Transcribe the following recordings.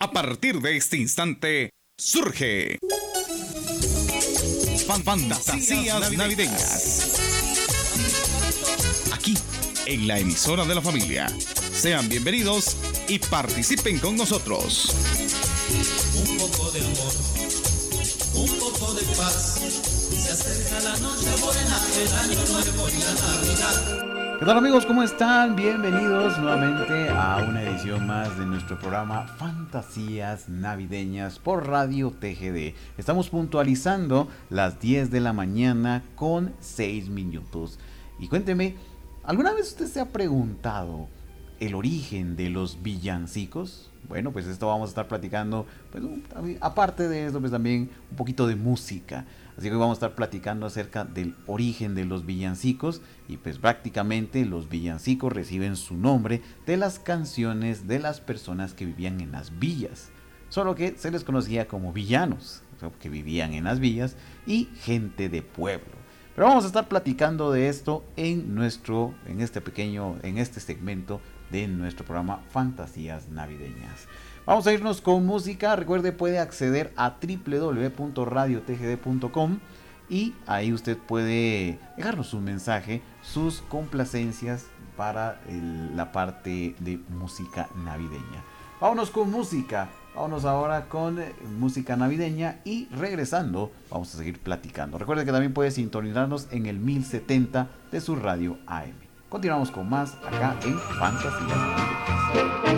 A partir de este instante, surge Fan Fantasías Navideñas. Aquí, en la emisora de la familia. Sean bienvenidos y participen con nosotros. Un poco de amor, un poco de paz. Se acerca la noche buena, el año nuevo y la Navidad. ¿Qué tal amigos? ¿Cómo están? Bienvenidos nuevamente a una edición más de nuestro programa Fantasías Navideñas por Radio TGD. Estamos puntualizando las 10 de la mañana con 6 minutos. Y cuénteme, ¿alguna vez usted se ha preguntado el origen de los villancicos? Bueno, pues esto vamos a estar platicando, pues aparte de eso, pues también un poquito de música. Así que vamos a estar platicando acerca del origen de los villancicos y pues prácticamente los villancicos reciben su nombre de las canciones de las personas que vivían en las villas. Solo que se les conocía como villanos, que vivían en las villas y gente de pueblo. Pero vamos a estar platicando de esto en nuestro en este pequeño en este segmento de nuestro programa Fantasías Navideñas. Vamos a irnos con música. Recuerde, puede acceder a www.radiotgd.com y ahí usted puede dejarnos un mensaje, sus complacencias para la parte de música navideña. Vámonos con música. Vámonos ahora con eh, música navideña y regresando vamos a seguir platicando. Recuerde que también puede sintonizarnos en el 1070 de su radio AM. Continuamos con más acá en Fantasías.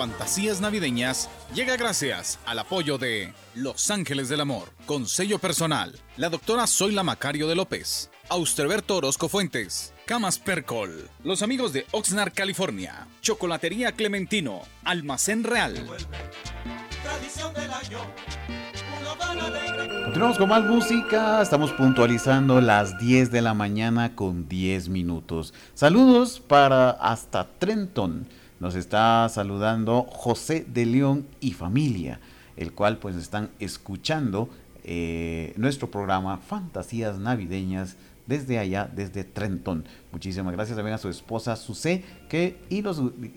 Fantasías Navideñas llega gracias al apoyo de Los Ángeles del Amor, con sello personal, la doctora Zoila Macario de López, Austerberto Orozco Fuentes, Camas Percol, los amigos de Oxnard, California, Chocolatería Clementino, Almacén Real. Continuamos con más música, estamos puntualizando las 10 de la mañana con 10 minutos. Saludos para hasta Trenton. Nos está saludando José de León y familia, el cual pues están escuchando eh, nuestro programa Fantasías Navideñas desde allá, desde Trenton. Muchísimas gracias también a su esposa Susé, que y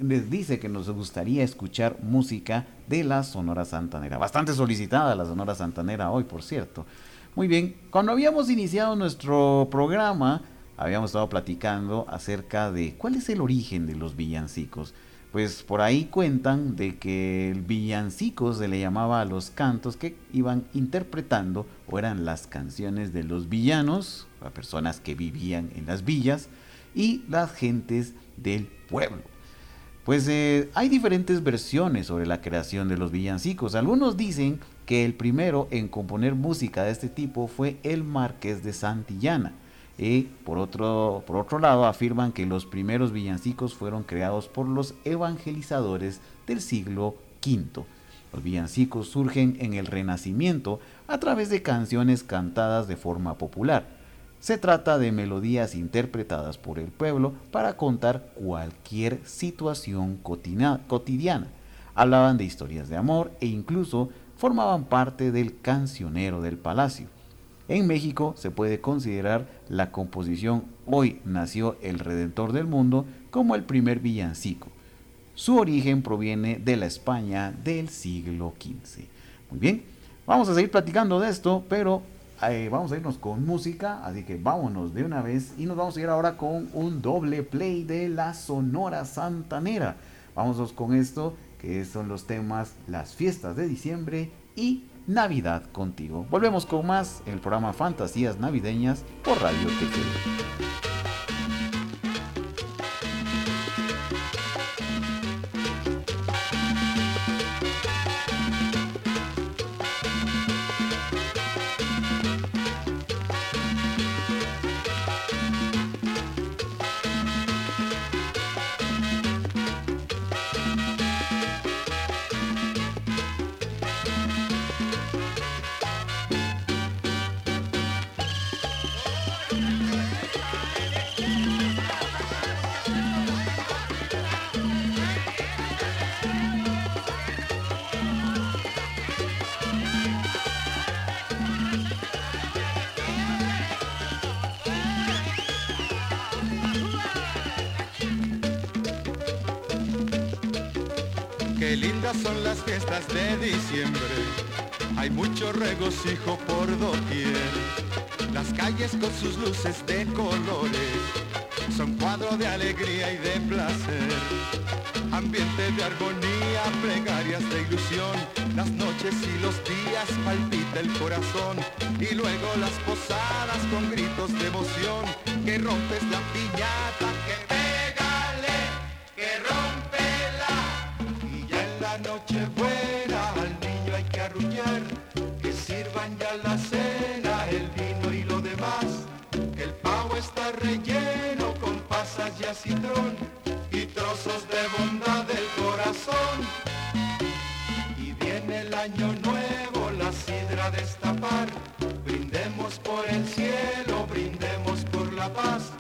les dice que nos gustaría escuchar música de la Sonora Santanera. Bastante solicitada la Sonora Santanera hoy, por cierto. Muy bien, cuando habíamos iniciado nuestro programa, habíamos estado platicando acerca de cuál es el origen de los villancicos. Pues por ahí cuentan de que el villancicos se le llamaba a los cantos que iban interpretando o eran las canciones de los villanos, las personas que vivían en las villas y las gentes del pueblo. Pues eh, hay diferentes versiones sobre la creación de los villancicos. Algunos dicen que el primero en componer música de este tipo fue el Marqués de Santillana. Y por otro, por otro lado afirman que los primeros villancicos fueron creados por los evangelizadores del siglo V. Los villancicos surgen en el Renacimiento a través de canciones cantadas de forma popular. Se trata de melodías interpretadas por el pueblo para contar cualquier situación cotidiana. Hablaban de historias de amor e incluso formaban parte del cancionero del palacio. En México se puede considerar la composición Hoy nació el Redentor del Mundo como el primer villancico. Su origen proviene de la España del siglo XV. Muy bien, vamos a seguir platicando de esto, pero eh, vamos a irnos con música, así que vámonos de una vez y nos vamos a ir ahora con un doble play de la Sonora Santanera. Vámonos con esto, que son los temas Las fiestas de diciembre y Navidad contigo. Volvemos con más el programa Fantasías Navideñas por Radio TG. Regocijo por doquier. Las calles con sus luces de colores son cuadro de alegría y de placer. Ambiente de armonía, plegarias de ilusión, las noches y los días palpita el corazón y luego las posadas con gritos de emoción que rompes la piñata que y trozos de bondad del corazón. Y viene el año nuevo, la sidra destapar. Brindemos por el cielo, brindemos por la paz.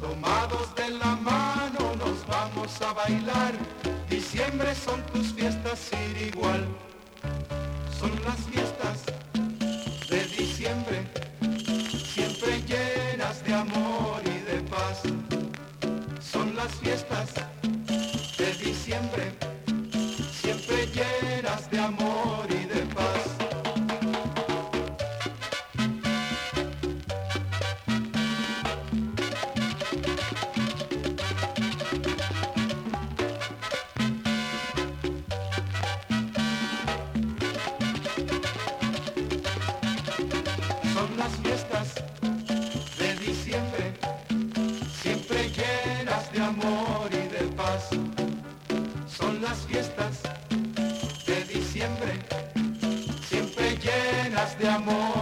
Tomados de la mano nos vamos a bailar. Diciembre son tus fiestas sin igual. Son las fiestas fiestas amor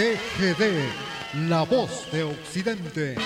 TGD, la voz de Occidente.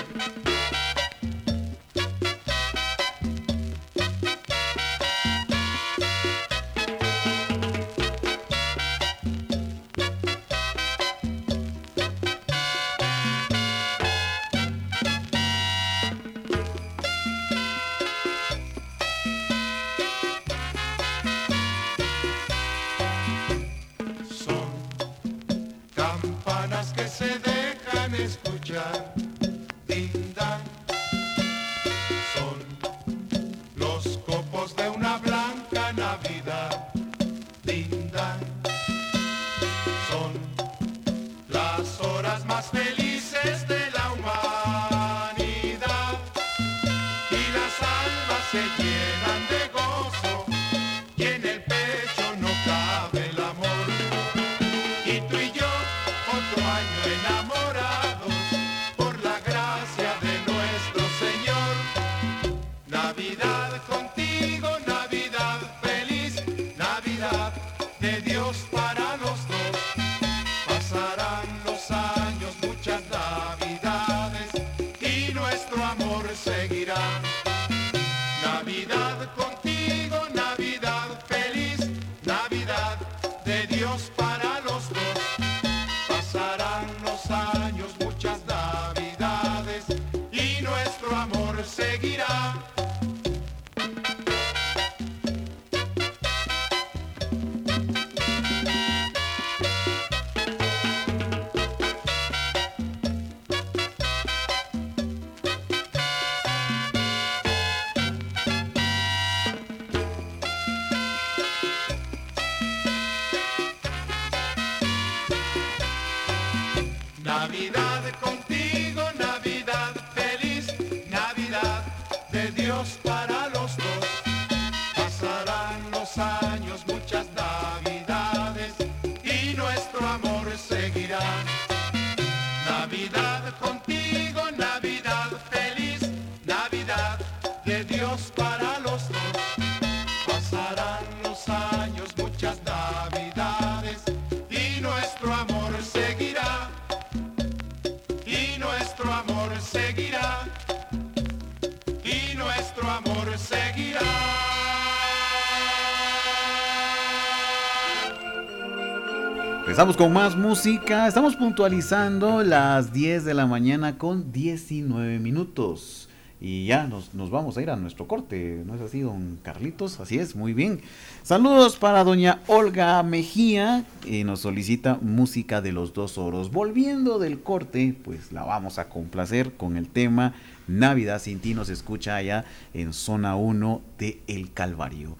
Empezamos con más música. Estamos puntualizando las 10 de la mañana con 19 minutos. Y ya nos, nos vamos a ir a nuestro corte. ¿No es así, don Carlitos? Así es, muy bien. Saludos para doña Olga Mejía. Que nos solicita música de los dos oros. Volviendo del corte, pues la vamos a complacer con el tema Navidad sin ti. Nos escucha allá en zona 1 de El Calvario.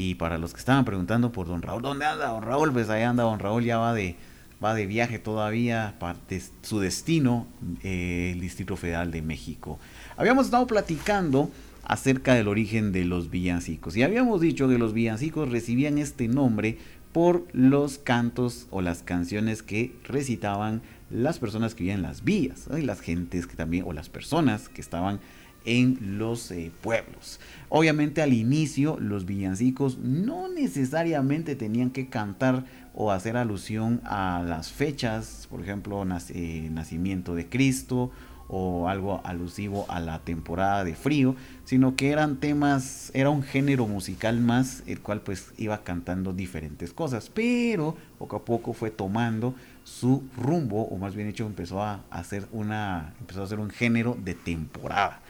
Y para los que estaban preguntando por don Raúl, ¿dónde anda don Raúl? Pues ahí anda don Raúl, ya va de, va de viaje todavía para su destino, eh, el Distrito Federal de México. Habíamos estado platicando acerca del origen de los villancicos y habíamos dicho que los villancicos recibían este nombre por los cantos o las canciones que recitaban las personas que vivían en las villas, y las gentes que también, o las personas que estaban en los eh, pueblos. Obviamente al inicio los villancicos no necesariamente tenían que cantar o hacer alusión a las fechas, por ejemplo, eh, nacimiento de Cristo o algo alusivo a la temporada de frío, sino que eran temas, era un género musical más, el cual pues iba cantando diferentes cosas, pero poco a poco fue tomando su rumbo, o más bien dicho, empezó a hacer una, empezó a hacer un género de temporada.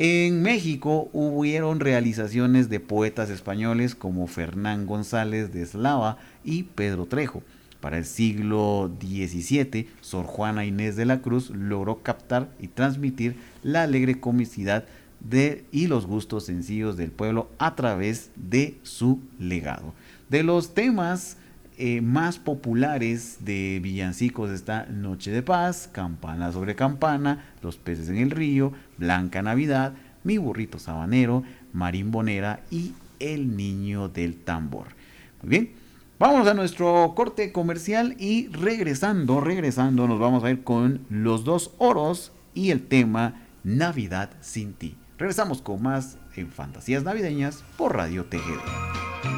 En México hubieron realizaciones de poetas españoles como Fernán González de Eslava y Pedro Trejo. Para el siglo XVII, Sor Juana Inés de la Cruz logró captar y transmitir la alegre comicidad y los gustos sencillos del pueblo a través de su legado. De los temas eh, más populares de villancicos está Noche de Paz, Campana sobre Campana, Los peces en el río, Blanca Navidad, Mi burrito sabanero, Marimbonera y El niño del tambor. Muy bien, vamos a nuestro corte comercial y regresando, regresando nos vamos a ir con los dos oros y el tema Navidad sin ti. Regresamos con más en Fantasías Navideñas por Radio TGD.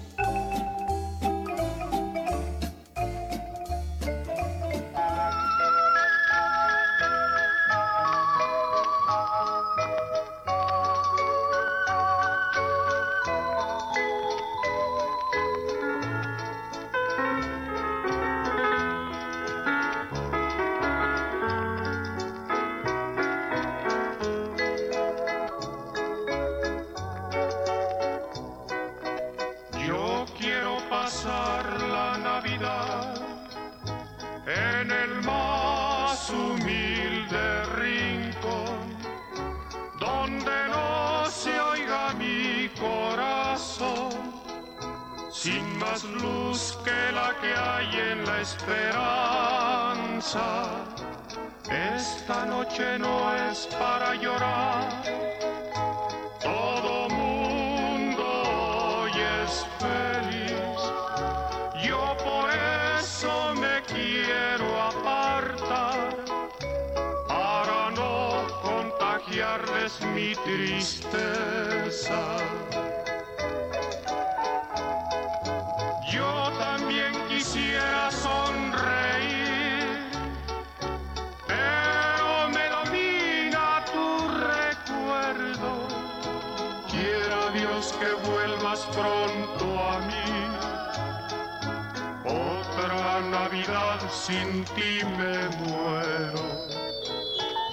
Sin ti me muero.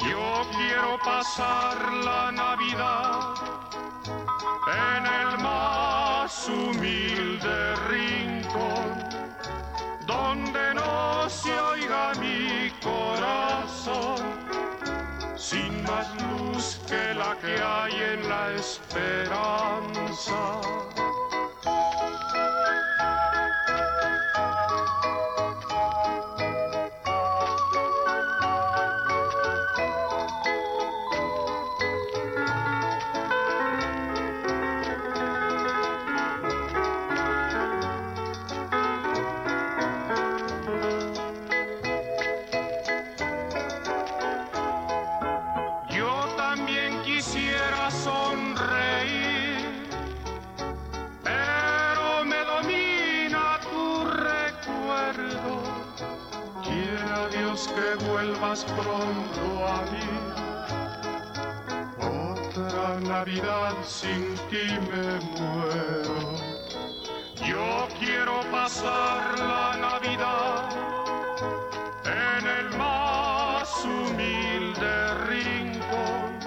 Yo quiero pasar la Navidad en el más humilde rincón, donde no se oiga mi corazón, sin más luz que la que hay en la esperanza. sin ti me muero. Yo quiero pasar la Navidad en el más humilde rincón,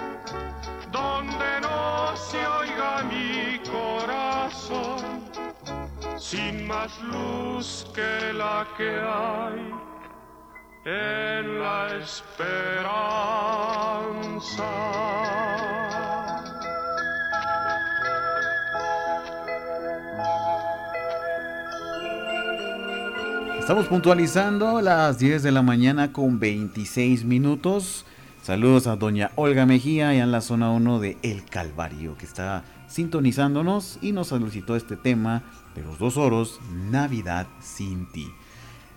donde no se oiga mi corazón, sin más luz que la que hay en la esperanza. Estamos puntualizando las 10 de la mañana con 26 minutos. Saludos a doña Olga Mejía y en la zona 1 de El Calvario que está sintonizándonos y nos solicitó este tema de los dos oros, Navidad sin ti.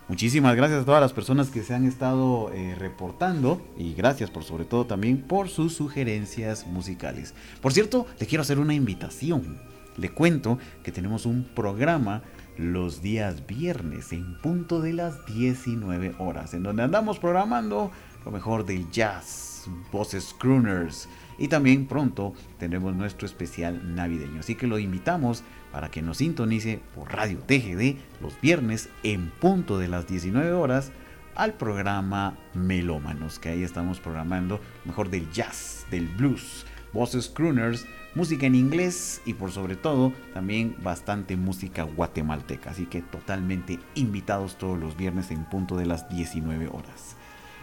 Muchísimas gracias a todas las personas que se han estado eh, reportando y gracias por sobre todo también por sus sugerencias musicales. Por cierto, le quiero hacer una invitación. Le cuento que tenemos un programa los días viernes en punto de las 19 horas, en donde andamos programando lo mejor del jazz, voces crooners y también pronto tendremos nuestro especial navideño. Así que lo invitamos para que nos sintonice por Radio TGD los viernes en punto de las 19 horas al programa Melómanos, que ahí estamos programando mejor del jazz, del blues, voces crooners, música en inglés y por sobre todo también bastante música guatemalteca. Así que totalmente invitados todos los viernes en punto de las 19 horas.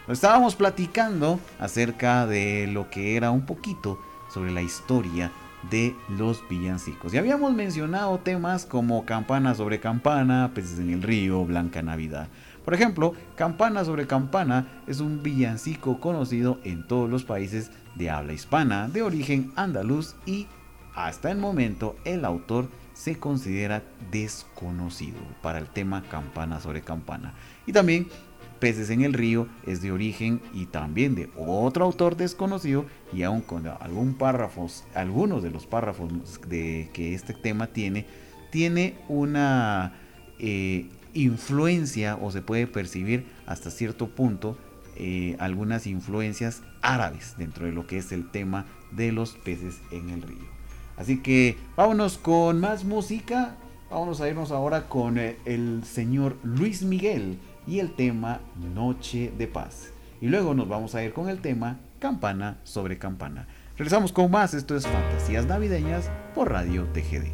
estábamos platicando acerca de lo que era un poquito sobre la historia de los villancicos. Y habíamos mencionado temas como Campana sobre Campana, Peces en el Río, Blanca Navidad. Por ejemplo, Campana sobre Campana es un villancico conocido en todos los países de habla hispana, de origen andaluz y hasta el momento el autor se considera desconocido para el tema Campana sobre Campana. Y también Peces en el río es de origen y también de otro autor desconocido y aún con algún párrafos, algunos de los párrafos de que este tema tiene, tiene una eh, influencia o se puede percibir hasta cierto punto eh, algunas influencias árabes dentro de lo que es el tema de los peces en el río. Así que vámonos con más música. Vamos a irnos ahora con eh, el señor Luis Miguel y el tema Noche de Paz. Y luego nos vamos a ir con el tema Campana sobre Campana. Regresamos con más, esto es Fantasías Navideñas por Radio TGD.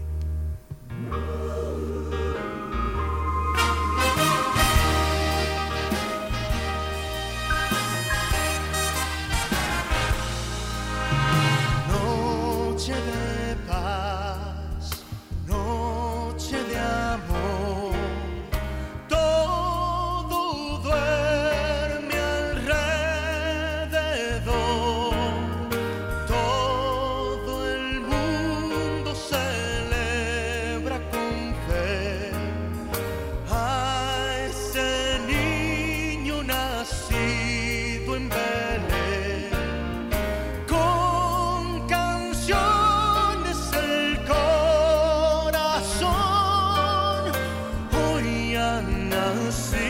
La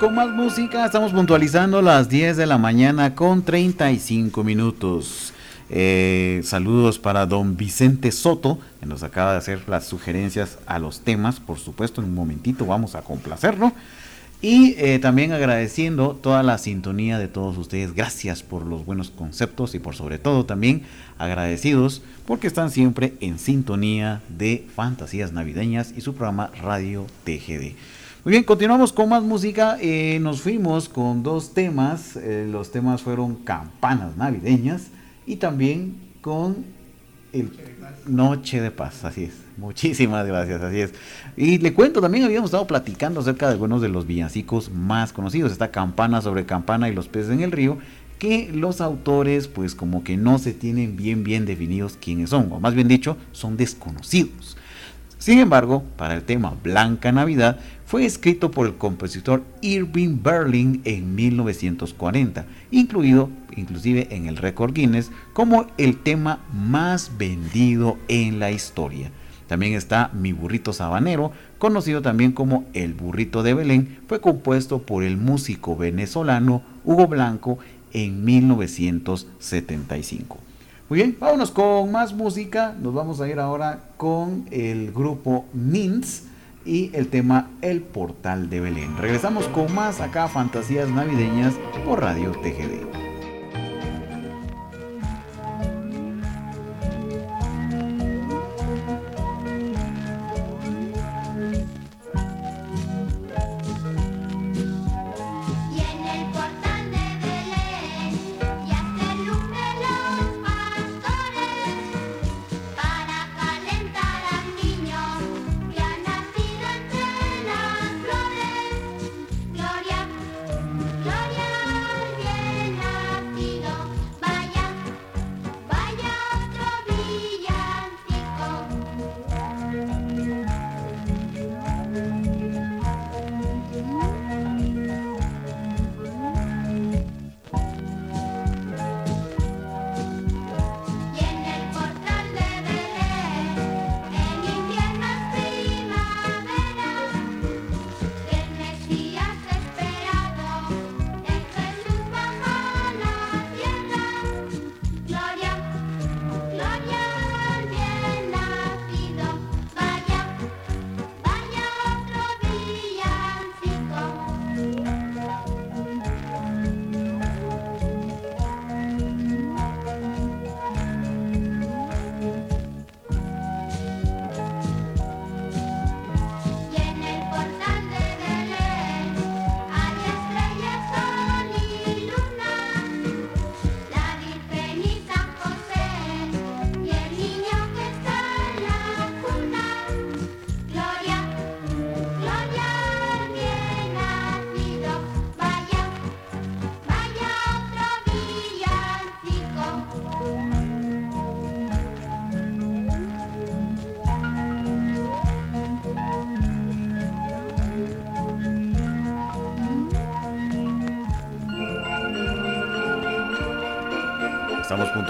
con más música, estamos puntualizando las 10 de la mañana con 35 minutos. Eh, saludos para don Vicente Soto, que nos acaba de hacer las sugerencias a los temas. Por supuesto, en un momentito vamos a complacerlo. Y eh, también agradeciendo toda la sintonía de todos ustedes. Gracias por los buenos conceptos y por sobre todo también agradecidos porque están siempre en sintonía de Fantasías Navideñas y su programa Radio TGD. Muy bien, continuamos con más música. Eh, nos fuimos con dos temas. Eh, los temas fueron campanas navideñas y también con el Noche de Paz. Así es. Muchísimas gracias, así es. Y le cuento, también habíamos estado platicando acerca de algunos de los villancicos más conocidos. Esta campana sobre campana y los peces en el río, que los autores pues como que no se tienen bien bien definidos quiénes son, o más bien dicho, son desconocidos. Sin embargo, para el tema Blanca Navidad fue escrito por el compositor Irving Berlin en 1940, incluido inclusive en el récord Guinness como el tema más vendido en la historia. También está Mi burrito sabanero, conocido también como El burrito de Belén, fue compuesto por el músico venezolano Hugo Blanco en 1975. Muy bien, vámonos con más música. Nos vamos a ir ahora con el grupo Nins y el tema El Portal de Belén. Regresamos con más acá Fantasías Navideñas por Radio TGD.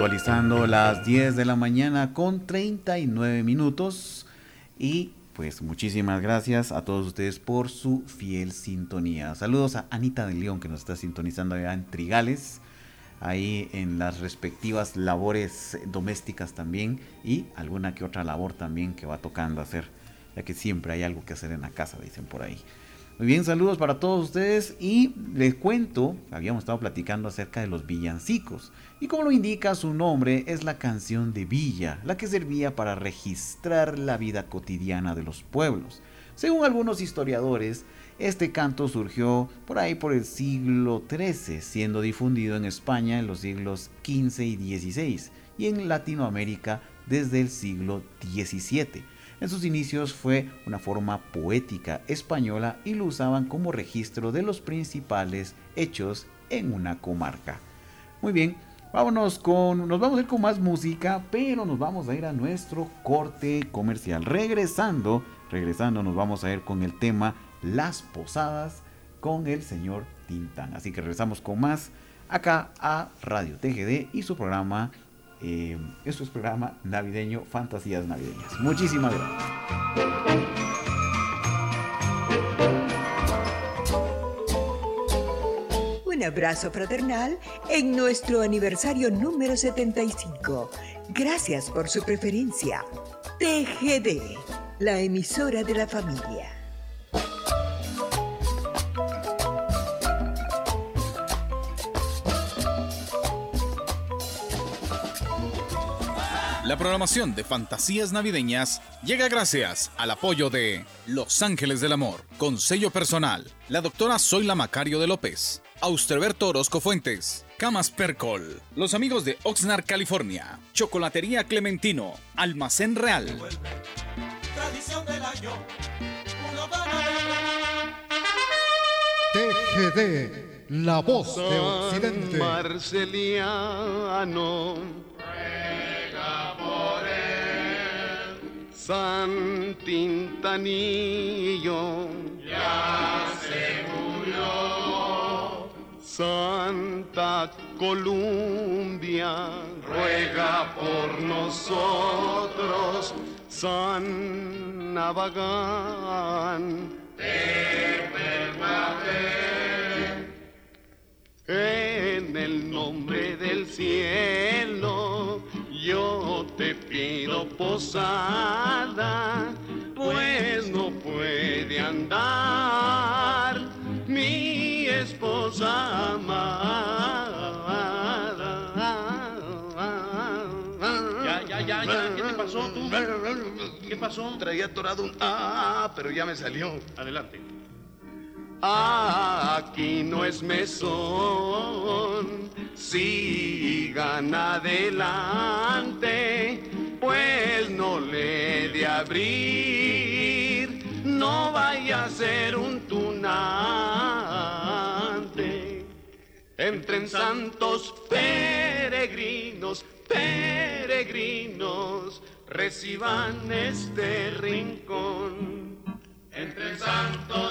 Puntualizando las 10 de la mañana con 39 minutos. Y pues muchísimas gracias a todos ustedes por su fiel sintonía. Saludos a Anita de León que nos está sintonizando allá en Trigales, ahí en las respectivas labores domésticas también y alguna que otra labor también que va tocando hacer, ya que siempre hay algo que hacer en la casa, dicen por ahí. Muy bien, saludos para todos ustedes y les cuento, habíamos estado platicando acerca de los villancicos y como lo indica su nombre es la canción de villa, la que servía para registrar la vida cotidiana de los pueblos. Según algunos historiadores, este canto surgió por ahí por el siglo XIII, siendo difundido en España en los siglos XV y XVI y en Latinoamérica desde el siglo XVII. En sus inicios fue una forma poética española y lo usaban como registro de los principales hechos en una comarca. Muy bien, vámonos con, nos vamos a ir con más música, pero nos vamos a ir a nuestro corte comercial. Regresando, regresando nos vamos a ir con el tema Las Posadas con el señor Tintán. Así que regresamos con más acá a Radio TGD y su programa eh, esto es programa navideño, fantasías navideñas. Muchísimas gracias. abrazo fraternal en nuestro aniversario número 75. Gracias por su preferencia. TGD, la emisora de la familia. La programación de Fantasías Navideñas llega gracias al apoyo de Los Ángeles del Amor, con sello personal, la doctora Zoila Macario de López, Austerberto Orozco Fuentes, Camas Percol, los amigos de Oxnard, California, Chocolatería Clementino, Almacén Real. TGD, la voz de Occidente. Marceliano San Tintanillo ya se murió. Santa Columbia ruega por nosotros. San Navagán te en el nombre del cielo yo te pido posada, pues no puede andar mi esposa amada. Ya, ya, ya, ya, ¿qué te pasó tú? ¿Qué pasó? Traía atorado un ah, pero ya me salió. Adelante. Aquí no es mesón, sigan adelante, pues no le de abrir, no vaya a ser un tunante. Entren santos peregrinos, peregrinos, reciban este rincón. Entre santos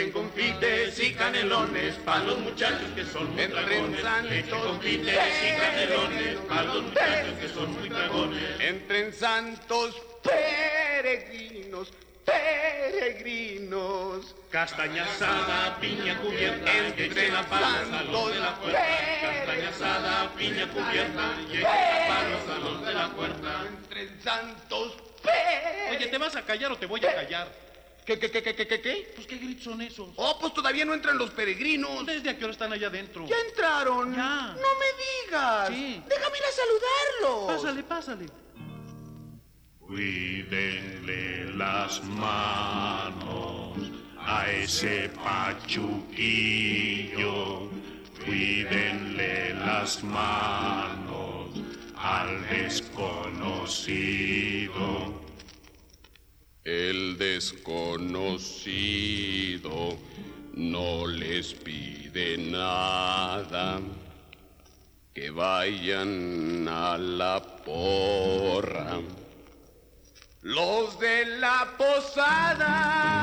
Echen confites y canelones para los muchachos que son muy dragones. Echen confites y canelones para los muchachos que son muy dragones. Entren santos peregrinos, peregrinos. Castaña asada, piña cubierta, entre la pala, salón de la puerta. Castaña asada, piña cubierta, llega para los salón de la puerta. Entre santos Oye, ¿te vas a callar o te voy a callar? ¿Qué, qué, qué, qué, qué, qué, qué? Pues qué gritos son esos. Oh, pues todavía no entran los peregrinos. ¿Desde a qué hora están allá adentro? ¿Ya entraron? Ya. No me digas. Sí. Déjame ir a saludarlos. Pásale, pásale. Cuídenle las manos a ese pachuquillo. Cuídenle las manos al desconocido. El desconocido no les pide nada. Que vayan a la porra. Los de la posada.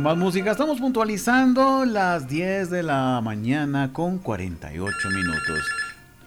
Más música. Estamos puntualizando las 10 de la mañana con 48 minutos.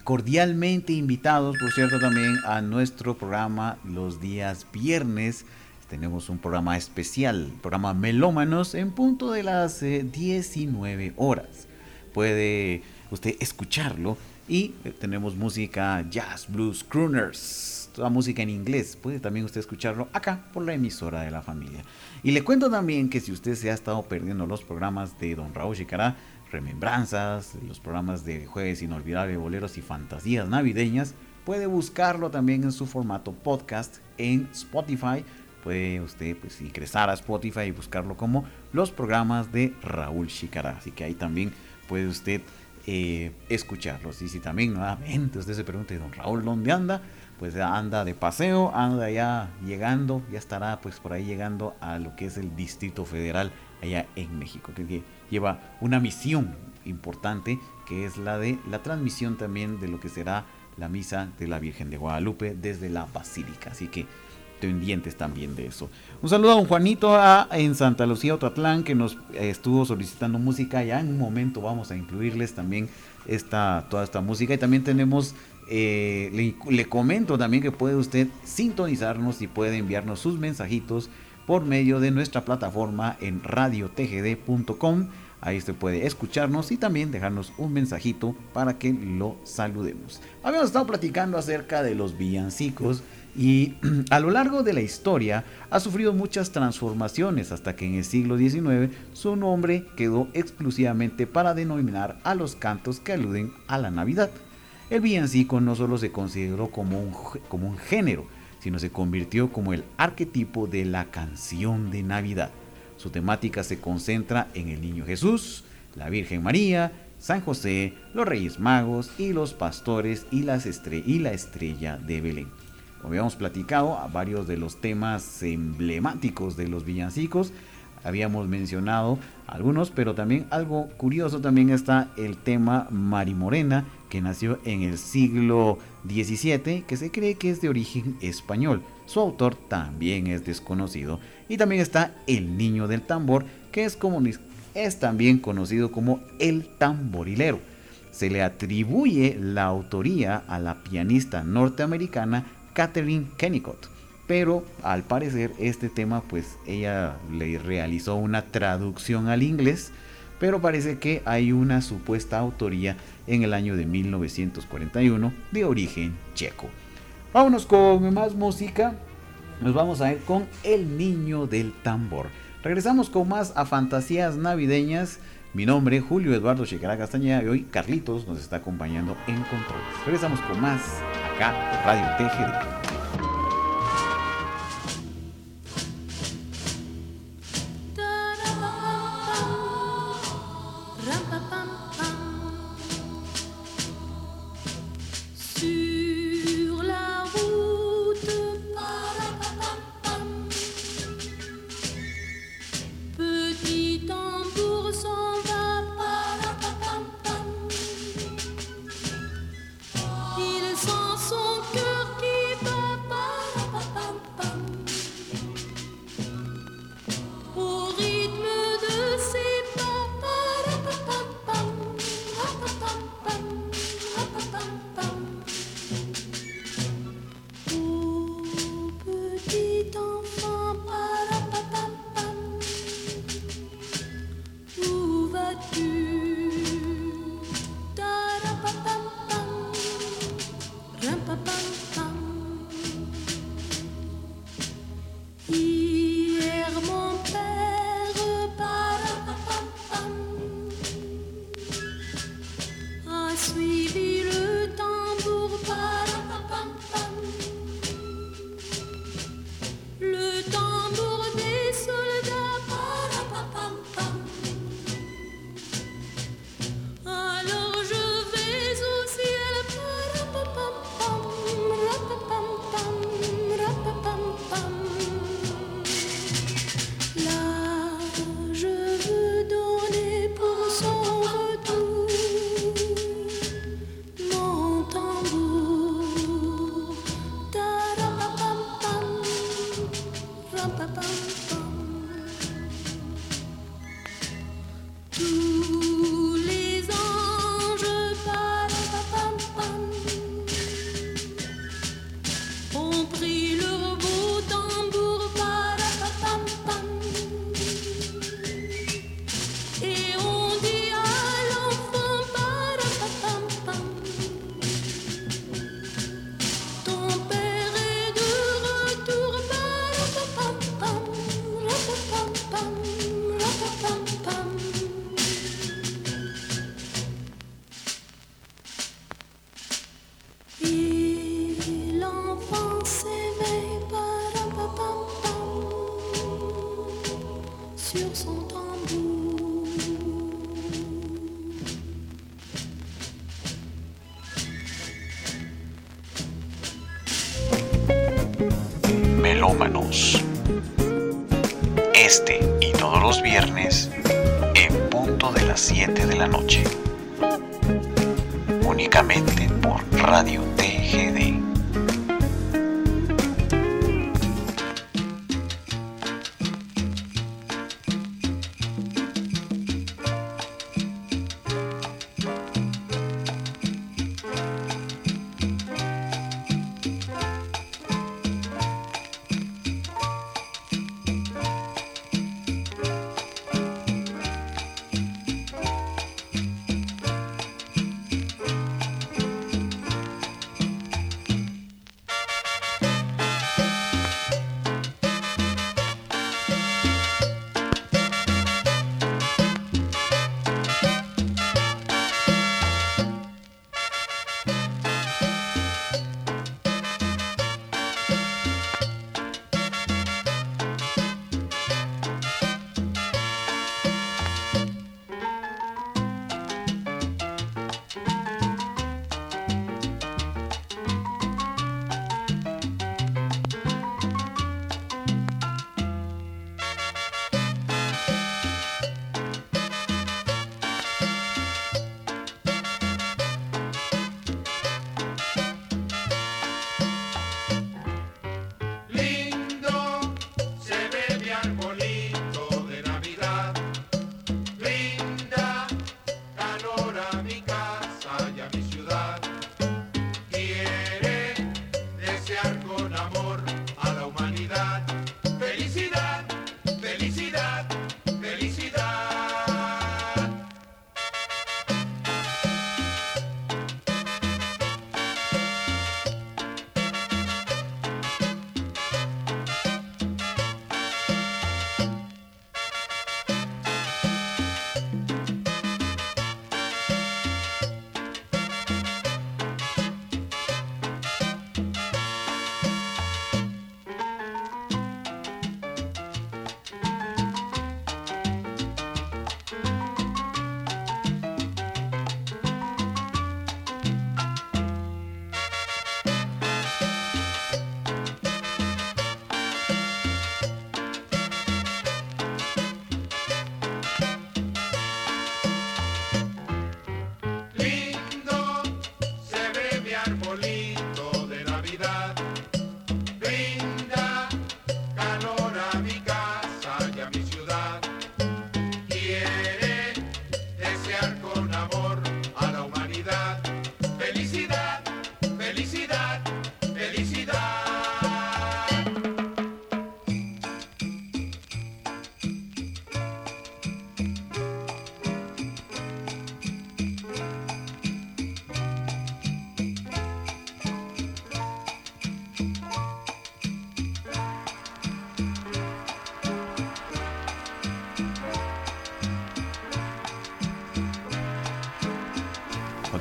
Cordialmente invitados, por cierto, también a nuestro programa los días viernes. Tenemos un programa especial, programa Melómanos, en punto de las eh, 19 horas. Puede usted escucharlo y eh, tenemos música jazz, blues, crooners, toda música en inglés. Puede también usted escucharlo acá por la emisora de la familia. Y le cuento también que si usted se ha estado perdiendo los programas de Don Raúl Chicará, Remembranzas, los programas de Jueves Inolvidable, Boleros y Fantasías Navideñas, puede buscarlo también en su formato podcast en Spotify. Puede usted pues, ingresar a Spotify y buscarlo como los programas de Raúl Chicará. Así que ahí también puede usted eh, escucharlos. Y si también nuevamente usted se pregunta, don Raúl, ¿dónde anda? Pues anda de paseo, anda ya llegando, ya estará pues por ahí llegando a lo que es el Distrito Federal allá en México, que lleva una misión importante que es la de la transmisión también de lo que será la misa de la Virgen de Guadalupe desde la Basílica. Así que pendientes también de eso. Un saludo a don Juanito en Santa Lucía, Otatlán, que nos eh, estuvo solicitando música. Ya en un momento vamos a incluirles también esta, toda esta música. Y también tenemos, eh, le, le comento también que puede usted sintonizarnos y puede enviarnos sus mensajitos por medio de nuestra plataforma en radiotgd.com. Ahí usted puede escucharnos y también dejarnos un mensajito para que lo saludemos. Habíamos estado platicando acerca de los villancicos y a lo largo de la historia ha sufrido muchas transformaciones hasta que en el siglo XIX su nombre quedó exclusivamente para denominar a los cantos que aluden a la Navidad. El villancico no solo se consideró como un, como un género, sino se convirtió como el arquetipo de la canción de Navidad. Su temática se concentra en el Niño Jesús, la Virgen María, San José, los Reyes Magos y los pastores y, la estrella de Belén. Como habíamos platicado, a varios de los temas emblemáticos de los villancicos, habíamos mencionado algunos, pero también algo curioso también está el tema Marimorena, que nació en el siglo XVII, que se cree que es de origen español. Su autor también es desconocido. Y también está El Niño del Tambor, que es, como, es también conocido como El Tamborilero. Se le atribuye la autoría a la pianista norteamericana Catherine Kennicott. Pero al parecer este tema pues ella le realizó una traducción al inglés. Pero parece que hay una supuesta autoría en el año de 1941 de origen checo. Vámonos con más música. Nos vamos a ir con El Niño del Tambor. Regresamos con más a fantasías navideñas. Mi nombre es Julio Eduardo Checará Castañeda y hoy Carlitos nos está acompañando en controles. Regresamos con más acá Radio TGD.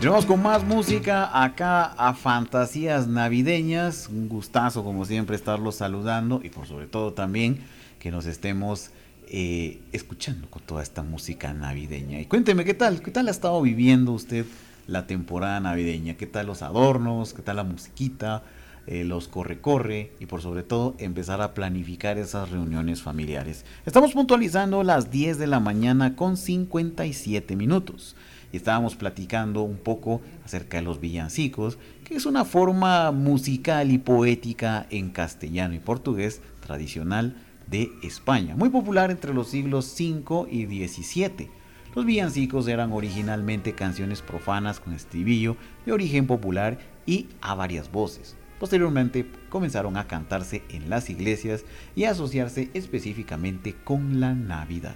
Continuamos con más música acá a Fantasías Navideñas. Un gustazo como siempre estarlos saludando y por sobre todo también que nos estemos eh, escuchando con toda esta música navideña. Y cuénteme, ¿qué tal? ¿Qué tal ha estado viviendo usted la temporada navideña? ¿Qué tal los adornos? ¿Qué tal la musiquita? eh, los corre-corre y por sobre todo empezar a planificar esas reuniones familiares. Estamos puntualizando las 10 de la mañana con 57 minutos estábamos platicando un poco acerca de los villancicos, que es una forma musical y poética en castellano y portugués tradicional de España, muy popular entre los siglos 5 y 17. Los villancicos eran originalmente canciones profanas con estribillo de origen popular y a varias voces. Posteriormente comenzaron a cantarse en las iglesias y a asociarse específicamente con la Navidad.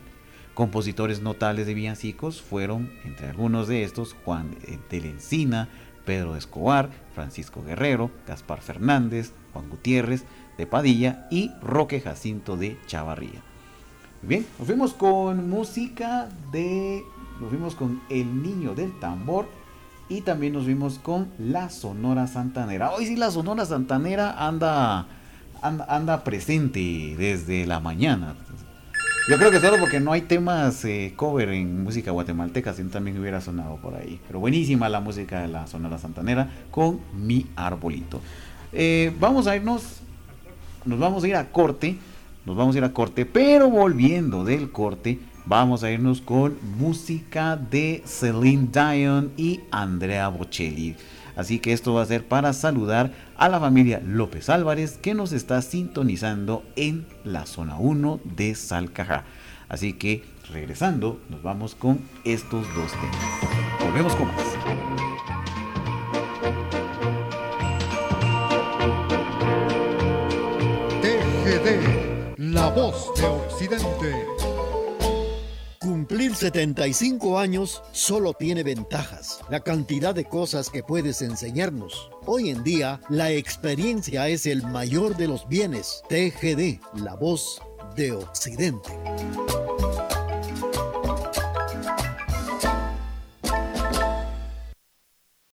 Compositores notables de villancicos fueron, entre algunos de estos, Juan de la Encina, Pedro Escobar, Francisco Guerrero, Gaspar Fernández, Juan Gutiérrez de Padilla y Roque Jacinto de Chavarría. Bien, nos fuimos con música de. Nos fuimos con El Niño del Tambor y también nos vimos con la Sonora Santanera. Hoy sí, la Sonora Santanera anda, anda, anda presente desde la mañana. Yo creo que solo porque no hay temas eh, cover en música guatemalteca, si también hubiera sonado por ahí. Pero buenísima la música de la Sonora Santanera con Mi Arbolito. Eh, vamos a irnos, nos vamos a ir a corte, nos vamos a ir a corte, pero volviendo del corte, vamos a irnos con música de Celine Dion y Andrea Bocelli. Así que esto va a ser para saludar a la familia López Álvarez que nos está sintonizando en la zona 1 de Salcajá. Así que regresando, nos vamos con estos dos temas. Volvemos con más. TGD, la voz de Occidente. Cumplir 75 años solo tiene ventajas. La cantidad de cosas que puedes enseñarnos. Hoy en día, la experiencia es el mayor de los bienes. TGD, la voz de Occidente.